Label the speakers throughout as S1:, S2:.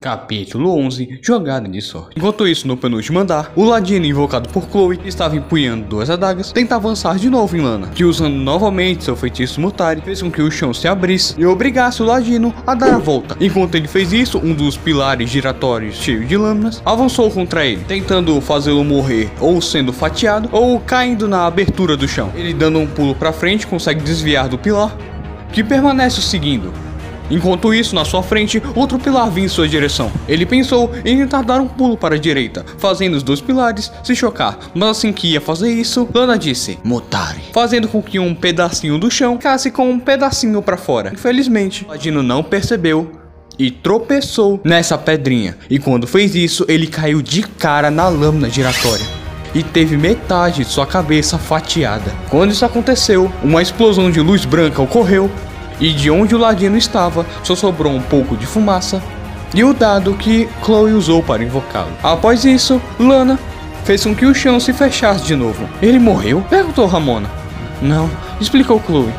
S1: Capítulo 11 Jogada de sorte. Enquanto isso, no penúltimo andar, o Ladino, invocado por Chloe, estava empunhando duas adagas, tenta avançar de novo em Lana, que usando novamente seu feitiço Mutari, fez com que o chão se abrisse e obrigasse o Ladino a dar a volta. Enquanto ele fez isso, um dos pilares giratórios cheios de lâminas avançou contra ele, tentando fazê-lo morrer ou sendo fatiado ou caindo na abertura do chão. Ele dando um pulo para frente consegue desviar do pilar, que permanece o seguindo, Enquanto isso, na sua frente, outro pilar vinha em sua direção. Ele pensou em tentar dar um pulo para a direita, fazendo os dois pilares se chocar, mas assim que ia fazer isso, Lana disse Mutare, fazendo com que um pedacinho do chão ficasse com um pedacinho para fora. Infelizmente, Ladino não percebeu e tropeçou nessa pedrinha, e quando fez isso, ele caiu de cara na lâmina giratória e teve metade de sua cabeça fatiada. Quando isso aconteceu, uma explosão de luz branca ocorreu e de onde o ladino estava só sobrou um pouco de fumaça e o dado que Chloe usou para invocá-lo. Após isso, Lana fez com que o chão se fechasse de novo. Ele morreu? Perguntou Ramona. Não, explicou Chloe.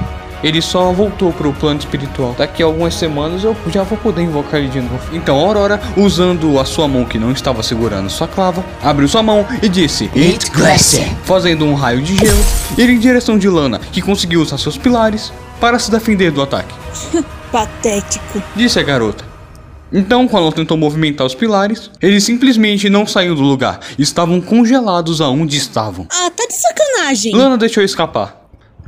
S1: Ele só voltou para o plano espiritual. Daqui a algumas semanas eu já vou poder invocar ele de novo. Então Aurora, usando a sua mão que não estava segurando sua clava, abriu sua mão e disse
S2: It Glacier,
S1: fazendo um raio de gelo, ir em direção de Lana, que conseguiu usar seus pilares para se defender do ataque.
S3: Patético.
S1: Disse a garota. Então, quando ela tentou movimentar os pilares, eles simplesmente não saíram do lugar. Estavam congelados aonde estavam.
S3: Ah, tá de sacanagem.
S1: Lana deixou escapar.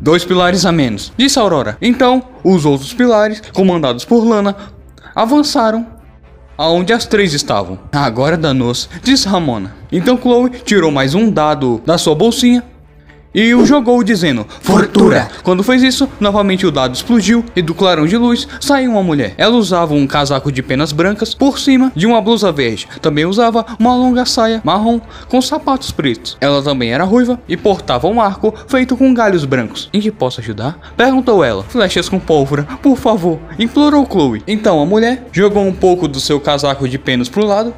S1: Dois pilares a menos, disse Aurora. Então, os outros pilares, comandados por Lana, avançaram aonde as três estavam. Agora danou-se, disse Ramona. Então Chloe tirou mais um dado da sua bolsinha e o jogou dizendo Fortura. Quando fez isso, novamente o dado explodiu e do clarão de luz saiu uma mulher. Ela usava um casaco de penas brancas por cima de uma blusa verde. Também usava uma longa saia marrom com sapatos pretos. Ela também era ruiva e portava um arco feito com galhos brancos. Em que posso ajudar? Perguntou ela. Flechas com pólvora, por favor, implorou Chloe. Então a mulher jogou um pouco do seu casaco de penas pro lado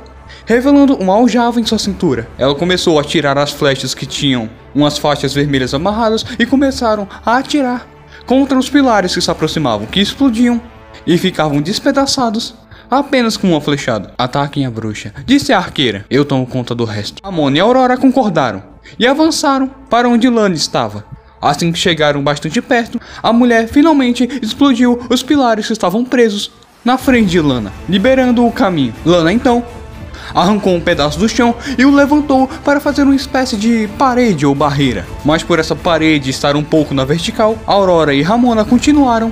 S1: revelando uma aljava em sua cintura. Ela começou a atirar as flechas que tinham umas faixas vermelhas amarradas e começaram a atirar contra os pilares que se aproximavam, que explodiam e ficavam despedaçados apenas com uma flechada. Ataquem a bruxa, disse a arqueira. Eu tomo conta do resto. Amon e Aurora concordaram e avançaram para onde Lana estava. Assim que chegaram bastante perto, a mulher finalmente explodiu os pilares que estavam presos na frente de Lana, liberando o caminho. Lana então arrancou um pedaço do chão e o levantou para fazer uma espécie de parede ou barreira. Mas por essa parede estar um pouco na vertical, Aurora e Ramona continuaram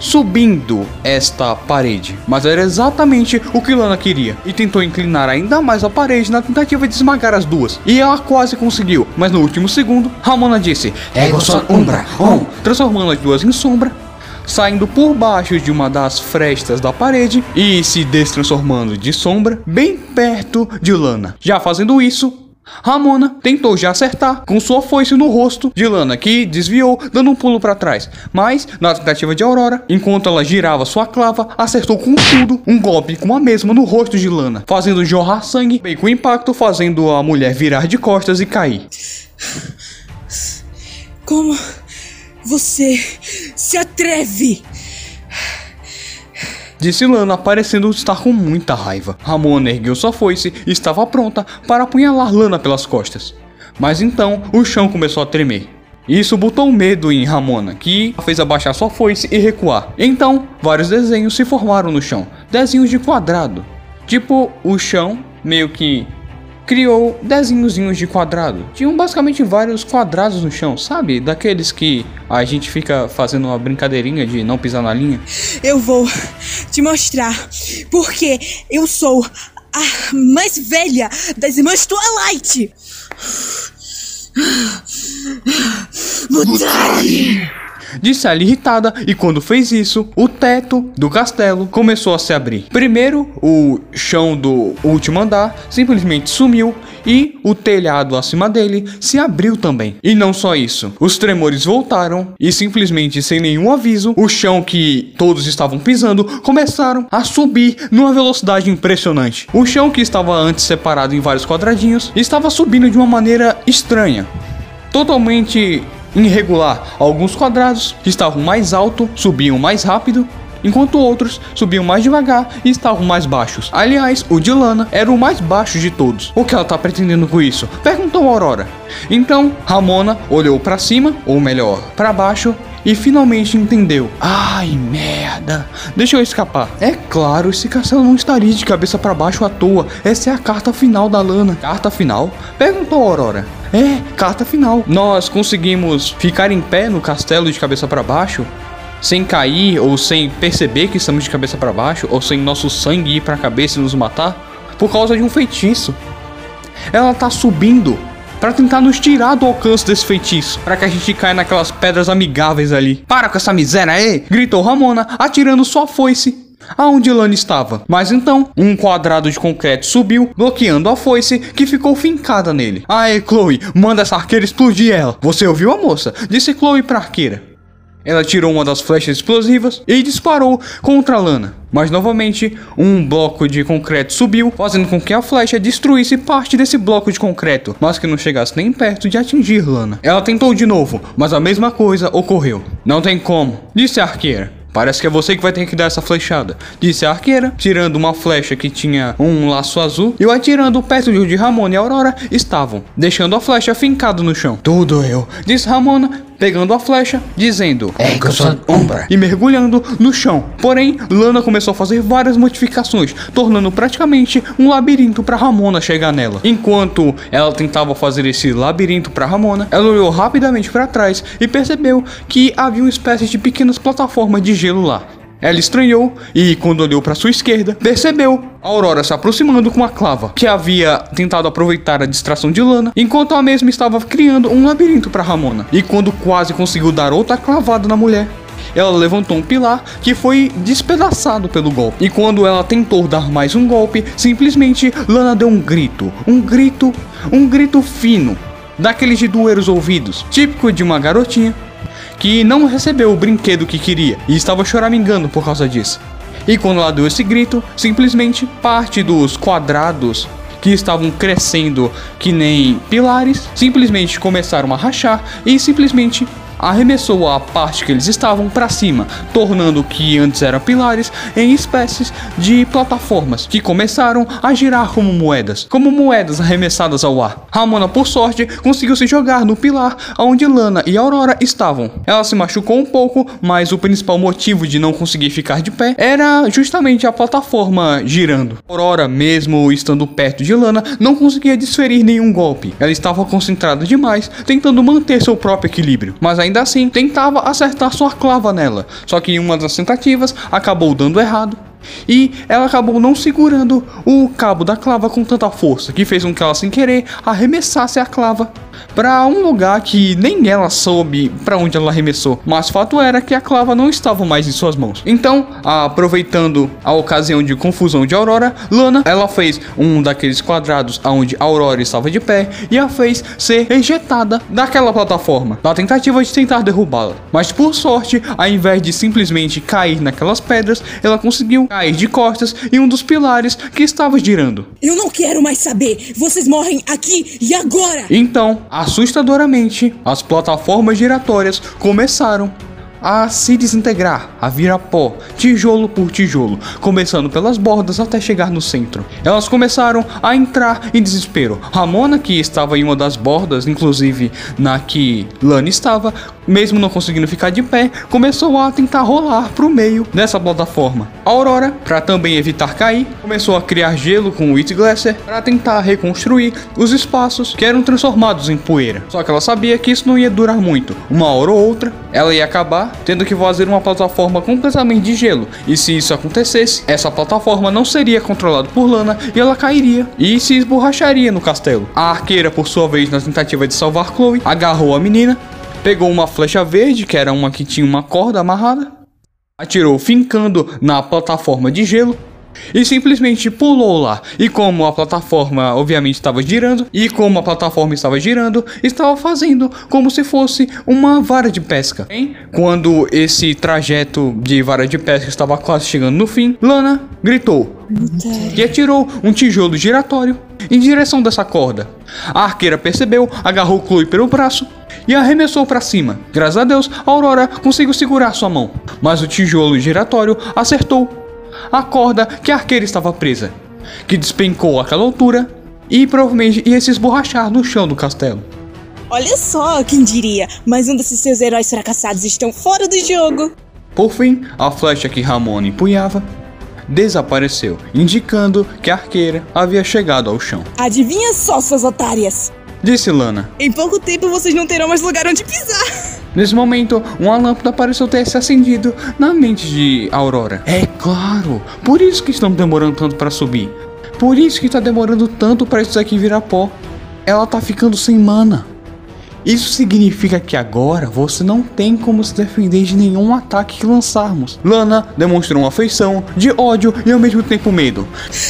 S1: subindo esta parede. Mas era exatamente o que Lana queria e tentou inclinar ainda mais a parede na tentativa de esmagar as duas. E ela quase conseguiu, mas no último segundo, Ramona disse:
S2: Ego son umbra, on,
S1: transformando as duas em sombra saindo por baixo de uma das frestas da parede e se destransformando de sombra bem perto de Lana. Já fazendo isso, Ramona tentou já acertar com sua foice no rosto de Lana, que desviou, dando um pulo para trás. Mas, na tentativa de Aurora, enquanto ela girava sua clava, acertou com tudo um golpe com a mesma no rosto de Lana, fazendo jorrar sangue, bem com impacto, fazendo a mulher virar de costas e cair.
S3: Como você se atreve?
S1: Disse Lana, parecendo estar com muita raiva. Ramona ergueu sua foice e estava pronta para apunhalar Lana pelas costas. Mas então o chão começou a tremer. Isso botou medo em Ramona, que fez abaixar sua foice e recuar. Então, vários desenhos se formaram no chão, desenhos de quadrado. Tipo, o chão meio que criou desenhozinhos de quadrado. Tinham basicamente vários quadrados no chão, sabe? Daqueles que a gente fica fazendo uma brincadeirinha de não pisar na linha.
S3: Eu vou te mostrar porque eu sou a mais velha das irmãs Twilight. Mutare!
S1: Disse ela irritada, e quando fez isso, o teto do castelo começou a se abrir. Primeiro, o chão do último andar simplesmente sumiu e o telhado acima dele se abriu também. E não só isso, os tremores voltaram e simplesmente sem nenhum aviso, o chão que todos estavam pisando começaram a subir numa velocidade impressionante. O chão que estava antes separado em vários quadradinhos estava subindo de uma maneira estranha. Totalmente irregular. Alguns quadrados estavam mais alto subiam mais rápido enquanto outros subiam mais devagar e estavam mais baixos. Aliás, o de Lana era o mais baixo de todos. O que ela tá pretendendo com isso? Perguntou Aurora. Então, Ramona olhou para cima, ou melhor, para baixo, e finalmente entendeu. Ai, merda. Deixa eu escapar. É claro, esse castelo não estaria de cabeça para baixo à toa. Essa é a carta final da Lana. Carta final? Perguntou Aurora. É, carta final. Nós conseguimos ficar em pé no castelo de cabeça para baixo? Sem cair ou sem perceber que estamos de cabeça para baixo ou sem nosso sangue ir para a cabeça e nos matar por causa de um feitiço. Ela tá subindo para tentar nos tirar do alcance desse feitiço, para que a gente caia naquelas pedras amigáveis ali. Para com essa miséria aí! gritou Ramona, atirando sua foice aonde Lana estava. Mas então, um quadrado de concreto subiu, bloqueando a foice que ficou fincada nele. Aê, Chloe, manda essa arqueira explodir ela. Você ouviu a moça? Disse Chloe pra arqueira. Ela tirou uma das flechas explosivas e disparou contra Lana. Mas novamente, um bloco de concreto subiu, fazendo com que a flecha destruísse parte desse bloco de concreto, mas que não chegasse nem perto de atingir Lana. Ela tentou de novo, mas a mesma coisa ocorreu. Não tem como, disse a arqueira. Parece que é você que vai ter que dar essa flechada, disse a arqueira, tirando uma flecha que tinha um laço azul e o atirando perto de onde Ramona e Aurora estavam, deixando a flecha fincada no chão. Tudo eu, disse Ramona, pegando a flecha, dizendo
S2: É que eu sou Umbra.
S1: e mergulhando no chão. Porém, Lana começou a fazer várias modificações, tornando praticamente um labirinto para Ramona chegar nela. Enquanto ela tentava fazer esse labirinto para Ramona, ela olhou rapidamente para trás e percebeu que havia uma espécie de pequenas plataformas de gelo lá. Ela estranhou e, quando olhou para sua esquerda, percebeu Aurora se aproximando com a clava, que havia tentado aproveitar a distração de Lana, enquanto a mesma estava criando um labirinto para Ramona. E quando quase conseguiu dar outra clavada na mulher, ela levantou um pilar que foi despedaçado pelo golpe. E quando ela tentou dar mais um golpe, simplesmente Lana deu um grito, um grito, um grito fino, daqueles de doer os ouvidos, típico de uma garotinha que não recebeu o brinquedo que queria e estava choramingando por causa disso. E quando ela deu esse grito, simplesmente parte dos quadrados que estavam crescendo que nem pilares simplesmente começaram a rachar e simplesmente arremessou a parte que eles estavam para cima, tornando o que antes eram pilares em espécies de plataformas que começaram a girar como moedas, como moedas arremessadas ao ar. Ramona, por sorte, conseguiu se jogar no pilar onde Lana e Aurora estavam. Ela se machucou um pouco, mas o principal motivo de não conseguir ficar de pé era justamente a plataforma girando. Aurora, mesmo estando perto de Lana, não conseguia desferir nenhum golpe. Ela estava concentrada demais, tentando manter seu próprio equilíbrio, mas ainda assim tentava acertar sua clava nela. Só que em uma das tentativas acabou dando errado. E ela acabou não segurando o cabo da clava com tanta força, que fez com que ela, sem querer, arremessasse a clava para um lugar que nem ela soube para onde ela arremessou. Mas fato era que a clava não estava mais em suas mãos. Então, aproveitando a ocasião de confusão de Aurora, Lana, ela fez um daqueles quadrados aonde Aurora estava de pé e a fez ser ejetada daquela plataforma, na tentativa de tentar derrubá-la. Mas por sorte, ao invés de simplesmente cair naquelas pedras, ela conseguiu cair de costas em um dos pilares que estava girando.
S3: Eu não quero mais saber. Vocês morrem aqui e agora.
S1: Então, assustadoramente, as plataformas giratórias começaram a se desintegrar, a virar pó, tijolo por tijolo, começando pelas bordas até chegar no centro. Elas começaram a entrar em desespero. Ramona, que estava em uma das bordas, inclusive na que Lani estava, mesmo não conseguindo ficar de pé, começou a tentar rolar para o meio dessa plataforma. A Aurora, para também evitar cair, começou a criar gelo com o It Glasser para tentar reconstruir os espaços que eram transformados em poeira. Só que ela sabia que isso não ia durar muito. Uma hora ou outra, ela ia acabar tendo que fazer uma plataforma completamente de gelo. E se isso acontecesse, essa plataforma não seria controlada por Lana e ela cairia e se esborracharia no castelo. A arqueira, por sua vez, na tentativa de salvar Chloe, agarrou a menina, pegou uma flecha verde, que era uma que tinha uma corda amarrada, atirou fincando na plataforma de gelo e simplesmente pulou lá. E como a plataforma obviamente estava girando, e como a plataforma estava girando, estava fazendo como se fosse uma vara de pesca. Hein? Quando esse trajeto de vara de pesca estava quase chegando no fim, Lana gritou e atirou um tijolo giratório em direção dessa corda. A arqueira percebeu, agarrou Chloe pelo braço e arremessou para cima. Graças a Deus, a Aurora conseguiu segurar sua mão, mas o tijolo giratório acertou a corda que a arqueira estava presa, que despencou àquela altura e provavelmente ia se esborrachar no chão do castelo.
S3: Olha só, quem diria, mais um desses seus heróis fracassados estão fora do jogo.
S1: Por fim, a flecha que Ramona empunhava desapareceu, indicando que a arqueira havia chegado ao chão.
S3: Adivinha só, suas otárias?
S1: Disse Lana.
S3: Em pouco tempo vocês não terão mais lugar onde pisar.
S1: Nesse momento, uma lâmpada pareceu ter se acendido na mente de Aurora. É claro, por isso que estão demorando tanto para subir. Por isso que está demorando tanto para isso aqui virar pó. Ela tá ficando sem mana. Isso significa que agora você não tem como se defender de nenhum ataque que lançarmos. Lana demonstrou uma afeição de ódio e ao mesmo tempo medo.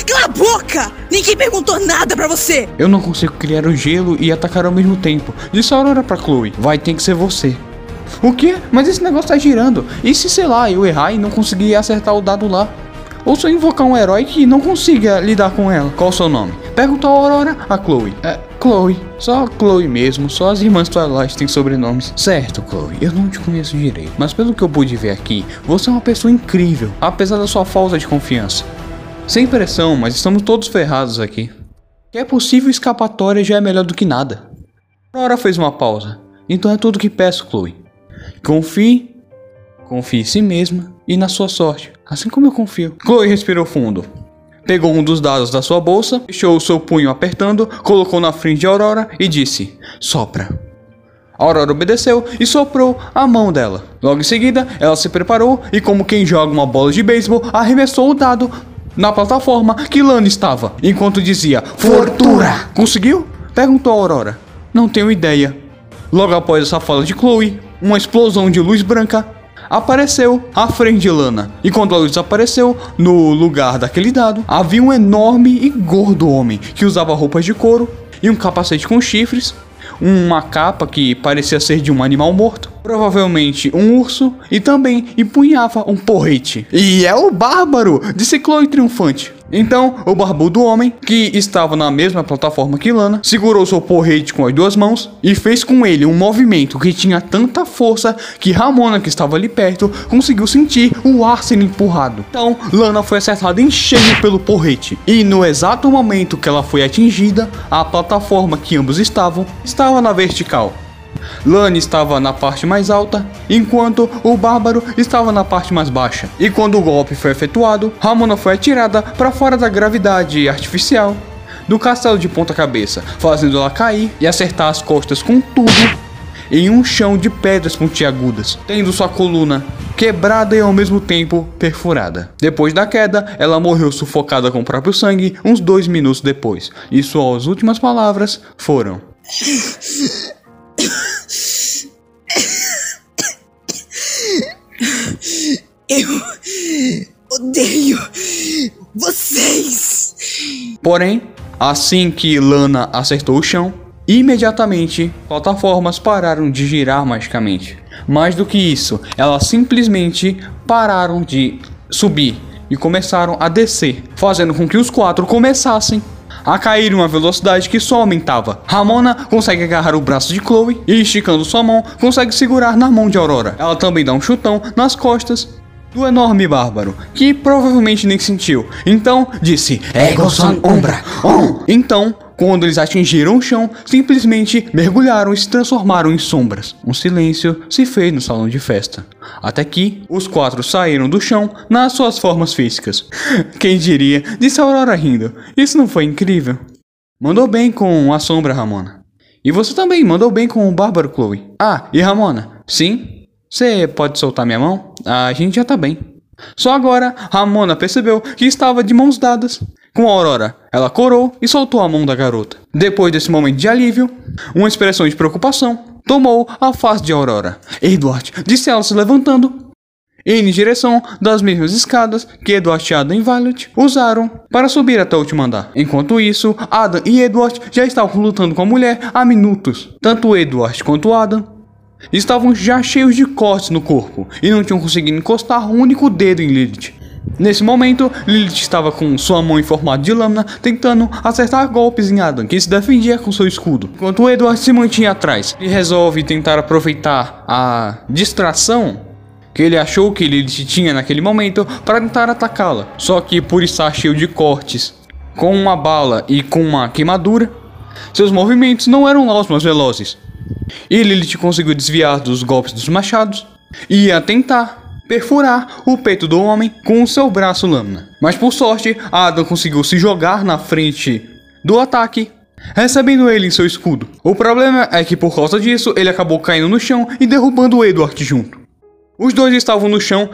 S3: Cala a boca! Ninguém perguntou nada pra você!
S1: Eu não consigo criar o gelo e atacar ao mesmo tempo. Disse a Aurora pra Chloe. Vai ter que ser você. O quê? Mas esse negócio tá girando. E se, sei lá, eu errar e não conseguir acertar o dado lá? Ou eu invocar um herói que não consiga lidar com ela? Qual o seu nome? Perguntou a Aurora a Chloe. É, Chloe. Só Chloe mesmo. Só as irmãs Twilight têm sobrenomes. Certo, Chloe. Eu não te conheço direito. Mas pelo que eu pude ver aqui, você é uma pessoa incrível. Apesar da sua falta de confiança. Sem pressão, mas estamos todos ferrados aqui. Que é possível escapatória já é melhor do que nada. Aurora fez uma pausa. Então é tudo que peço, Chloe. Confie, confie em si mesma e na sua sorte, assim como eu confio. Chloe respirou fundo. Pegou um dos dados da sua bolsa, deixou o seu punho apertando, colocou na frente de Aurora e disse: Sopra. Aurora obedeceu e soprou a mão dela. Logo em seguida, ela se preparou e, como quem joga uma bola de beisebol, arremessou o dado na plataforma que Lana estava, enquanto dizia: Fortuna! Conseguiu? Perguntou Aurora. Não tenho ideia. Logo após essa fala de Chloe, uma explosão de luz branca apareceu à frente de Lana. E quando a luz apareceu, no lugar daquele dado, havia um enorme e gordo homem que usava roupas de couro e um capacete com chifres, uma capa que parecia ser de um animal morto, provavelmente um urso, e também empunhava um porrete. E é o bárbaro, disse Chloe triunfante. Então, o barbudo homem, que estava na mesma plataforma que Lana, segurou seu porrete com as duas mãos e fez com ele um movimento que tinha tanta força que Ramona, que estava ali perto, conseguiu sentir o ar sendo empurrado. Então, Lana foi acertada em cheio pelo porrete. E no exato momento que ela foi atingida, a plataforma que ambos estavam estava na vertical. Lani estava na parte mais alta, enquanto o Bárbaro estava na parte mais baixa. E quando o golpe foi efetuado, Ramona foi atirada para fora da gravidade artificial do castelo de ponta cabeça, fazendo ela cair e acertar as costas com tudo em um chão de pedras pontiagudas, tendo sua coluna quebrada e ao mesmo tempo perfurada. Depois da queda, ela morreu sufocada com o próprio sangue uns dois minutos depois, e suas últimas palavras foram:
S3: odeio vocês.
S1: Porém, assim que Lana acertou o chão, imediatamente plataformas pararam de girar magicamente. Mais do que isso, elas simplesmente pararam de subir e começaram a descer, fazendo com que os quatro começassem a cair em uma velocidade que só aumentava. Ramona consegue agarrar o braço de Chloe e, esticando sua mão, consegue segurar na mão de Aurora. Ela também dá um chutão nas costas do enorme bárbaro, que provavelmente nem sentiu. Então disse:
S2: Ego son umbra. On.
S1: Então, quando eles atingiram o chão, simplesmente mergulharam e se transformaram em sombras. Um silêncio se fez no salão de festa. Até que os quatro saíram do chão nas suas formas físicas. Quem diria? Disse Aurora rindo. Isso não foi incrível? Mandou bem com a sombra, Ramona. E você também mandou bem com o bárbaro, Chloe. Ah, e Ramona? Sim, você pode soltar minha mão? A gente já tá bem. Só agora, Ramona percebeu que estava de mãos dadas com a Aurora. Ela corou e soltou a mão da garota. Depois desse momento de alívio, uma expressão de preocupação tomou a face de Aurora. Edward, disse ela se levantando, em direção das mesmas escadas que Edward Adam e Violet usaram para subir até o último andar. Enquanto isso, Adam e Edward já estavam lutando com a mulher há minutos. Tanto Edward quanto Adam estavam já cheios de cortes no corpo e não tinham conseguido encostar um único dedo em Lilith. Nesse momento, Lilith estava com sua mão em formato de lâmina, tentando acertar golpes em Adam, que se defendia com seu escudo. Enquanto Edward se mantinha atrás, ele resolve tentar aproveitar a distração que ele achou que Lilith tinha naquele momento para tentar atacá-la. Só que por estar cheio de cortes, com uma bala e com uma queimadura, seus movimentos não eram lá os mais velozes. E Lilith conseguiu desviar dos golpes dos machados e ia tentar perfurar o peito do homem com o seu braço lâmina. Mas por sorte, Adam conseguiu se jogar na frente do ataque, recebendo ele em seu escudo. O problema é que por causa disso, ele acabou caindo no chão e derrubando Edward junto. Os dois estavam no chão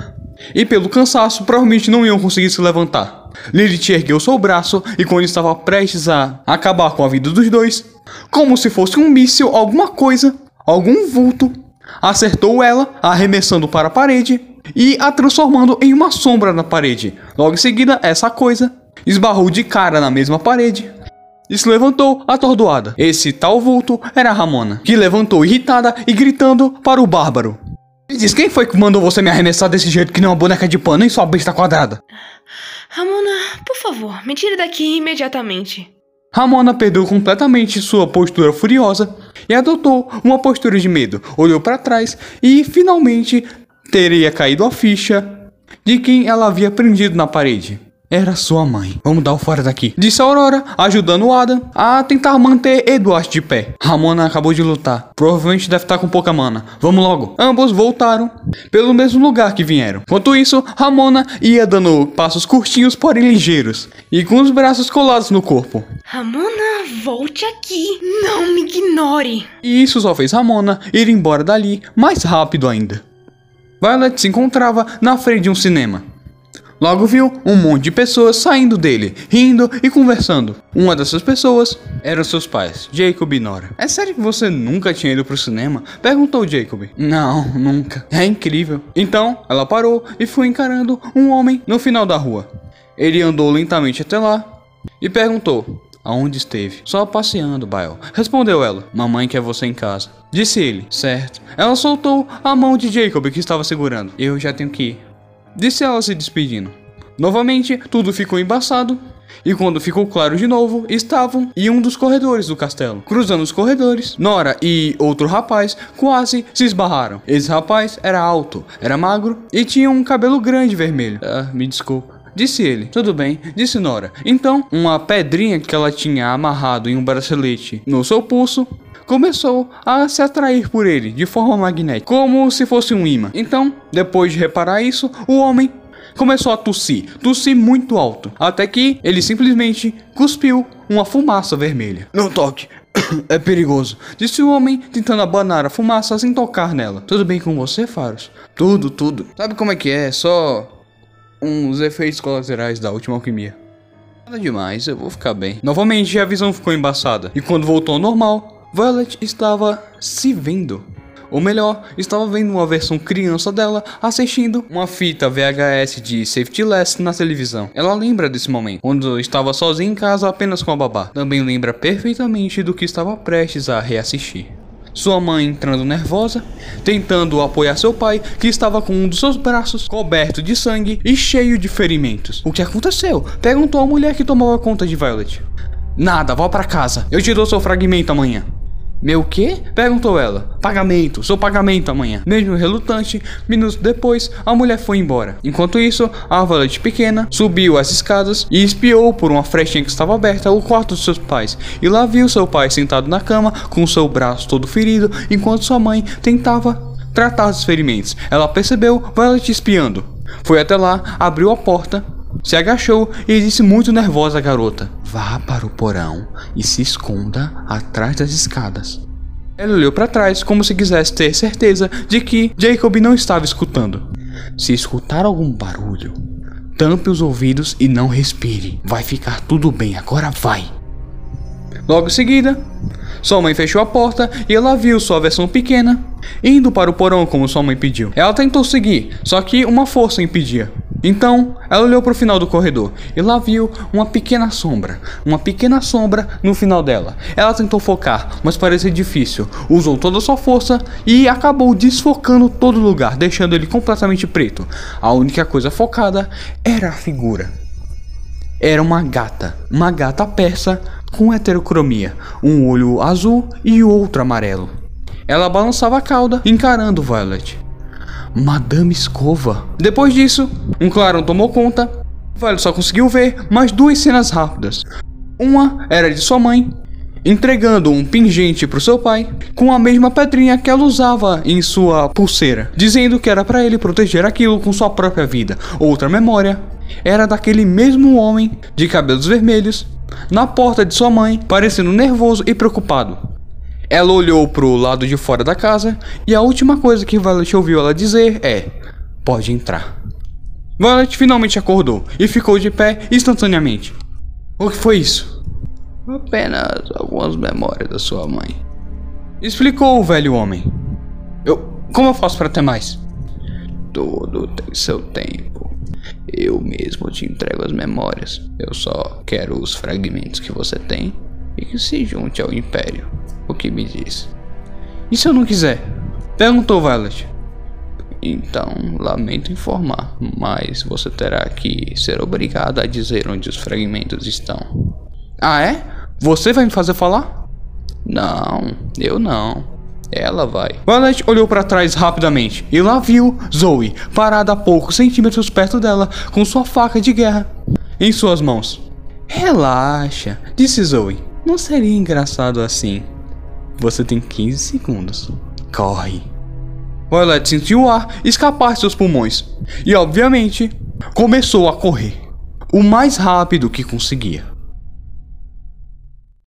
S1: e pelo cansaço provavelmente não iam conseguir se levantar. Lilith ergueu seu braço e quando estava prestes a acabar com a vida dos dois, como se fosse um míssil, alguma coisa, algum vulto, acertou ela, arremessando para a parede e a transformando em uma sombra na parede. Logo em seguida, essa coisa esbarrou de cara na mesma parede e se levantou atordoada. Esse tal vulto era Ramona, que levantou irritada e gritando para o bárbaro. Me diz quem foi que mandou você me arremessar desse jeito que nem uma boneca de pano em sua besta quadrada?
S4: Ramona, por favor, me tire daqui imediatamente.
S1: Ramona perdeu completamente sua postura furiosa e adotou uma postura de medo. Olhou para trás e finalmente teria caído a ficha de quem ela havia prendido na parede. Era sua mãe. Vamos dar o fora daqui. Disse Aurora, ajudando Adam a tentar manter Eduardo de pé. Ramona acabou de lutar. Provavelmente deve estar com pouca mana. Vamos logo. Ambos voltaram pelo mesmo lugar que vieram. Enquanto isso, Ramona ia dando passos curtinhos, porém ligeiros. E com os braços colados no corpo.
S4: Ramona, volte aqui. Não me ignore.
S1: E isso só fez Ramona ir embora dali mais rápido ainda. Violet se encontrava na frente de um cinema. Logo viu um monte de pessoas saindo dele, rindo e conversando. Uma dessas pessoas eram seus pais, Jacob e Nora. É sério que você nunca tinha ido pro cinema? Perguntou Jacob. Não, nunca. É incrível. Então, ela parou e foi encarando um homem no final da rua. Ele andou lentamente até lá e perguntou: Aonde esteve? Só passeando, Bael. Respondeu ela. Mamãe quer você em casa. Disse ele. Certo. Ela soltou a mão de Jacob que estava segurando. Eu já tenho que ir. Disse ela se despedindo. Novamente, tudo ficou embaçado. E quando ficou claro de novo, estavam em um dos corredores do castelo. Cruzando os corredores, Nora e outro rapaz quase se esbarraram. Esse rapaz era alto, era magro e tinha um cabelo grande vermelho. Ah, me desculpa. Disse ele. Tudo bem, disse Nora. Então, uma pedrinha que ela tinha amarrado em um bracelete no seu pulso começou a se atrair por ele de forma magnética, como se fosse um imã. Então, depois de reparar isso, o homem começou a tossir, tossir muito alto, até que ele simplesmente cuspiu uma fumaça vermelha. Não toque, é perigoso, disse o homem, tentando abanar a fumaça sem tocar nela. Tudo bem com você, Faros? Tudo, tudo. Sabe como é que é? Só uns efeitos colaterais da última alquimia. Nada demais, eu vou ficar bem. Novamente a visão ficou embaçada, e quando voltou ao normal, Violet estava se vendo. Ou melhor, estava vendo uma versão criança dela assistindo uma fita VHS de Safety Less na televisão. Ela lembra desse momento, quando estava sozinha em casa apenas com a babá. Também lembra perfeitamente do que estava prestes a reassistir. Sua mãe entrando nervosa, tentando apoiar seu pai, que estava com um dos seus braços coberto de sangue e cheio de ferimentos. O que aconteceu? Perguntou a mulher que tomava conta de Violet. Nada, vá para casa. Eu te dou seu fragmento amanhã. Meu quê? Perguntou ela. Pagamento, seu pagamento amanhã. Mesmo relutante, minutos depois, a mulher foi embora. Enquanto isso, a Violet pequena subiu as escadas e espiou por uma frechinha que estava aberta o quarto dos seus pais. E lá viu seu pai sentado na cama, com seu braço todo ferido, enquanto sua mãe tentava tratar dos ferimentos. Ela percebeu Violet espiando. Foi até lá, abriu a porta se agachou e disse muito nervosa à garota: Vá para o porão e se esconda atrás das escadas. Ela olhou para trás como se quisesse ter certeza de que Jacob não estava escutando. Se escutar algum barulho, tampe os ouvidos e não respire. Vai ficar tudo bem, agora vai. Logo em seguida, sua mãe fechou a porta e ela viu sua versão pequena indo para o porão como sua mãe pediu. Ela tentou seguir, só que uma força impedia. Então, ela olhou para o final do corredor e lá viu uma pequena sombra. Uma pequena sombra no final dela. Ela tentou focar, mas parecia difícil. Usou toda a sua força e acabou desfocando todo lugar, deixando ele completamente preto. A única coisa focada era a figura. Era uma gata, uma gata persa com heterocromia, um olho azul e o outro amarelo. Ela balançava a cauda, encarando Violet. Madame Escova. Depois disso, um clarão tomou conta. Violet só conseguiu ver mais duas cenas rápidas. Uma era de sua mãe, entregando um pingente para seu pai, com a mesma pedrinha que ela usava em sua pulseira, dizendo que era para ele proteger aquilo com sua própria vida. Outra memória era daquele mesmo homem de cabelos vermelhos na porta de sua mãe, parecendo nervoso e preocupado. Ela olhou pro lado de fora da casa e a última coisa que Violet ouviu ela dizer é: Pode entrar. Violet finalmente acordou e ficou de pé instantaneamente. O que foi isso? Apenas algumas memórias da sua mãe. Explicou o velho homem. Eu. Como eu faço para ter mais? Tudo tem seu tempo. Eu mesmo te entrego as memórias. Eu só quero os fragmentos que você tem e que se junte ao Império. O que me diz? E se eu não quiser? Perguntou Violet. Então, lamento informar, mas você terá que ser obrigado a dizer onde os fragmentos estão. Ah, é? Você vai me fazer falar? Não, eu não. Ela vai. Violet olhou para trás rapidamente e lá viu Zoe parada a poucos centímetros perto dela com sua faca de guerra em suas mãos. Relaxa, disse Zoe. Não seria engraçado assim. Você tem 15 segundos. Corre. Violet sentiu o ar escapar de seus pulmões e, obviamente, começou a correr o mais rápido que conseguia.